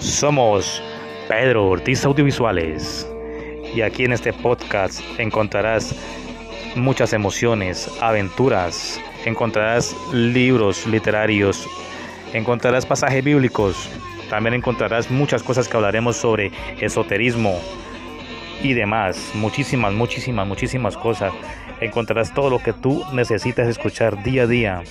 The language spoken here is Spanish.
Somos Pedro Ortiz Audiovisuales. Y aquí en este podcast encontrarás muchas emociones, aventuras, encontrarás libros literarios, encontrarás pasajes bíblicos, también encontrarás muchas cosas que hablaremos sobre esoterismo y demás, muchísimas, muchísimas, muchísimas cosas. Encontrarás todo lo que tú necesitas escuchar día a día.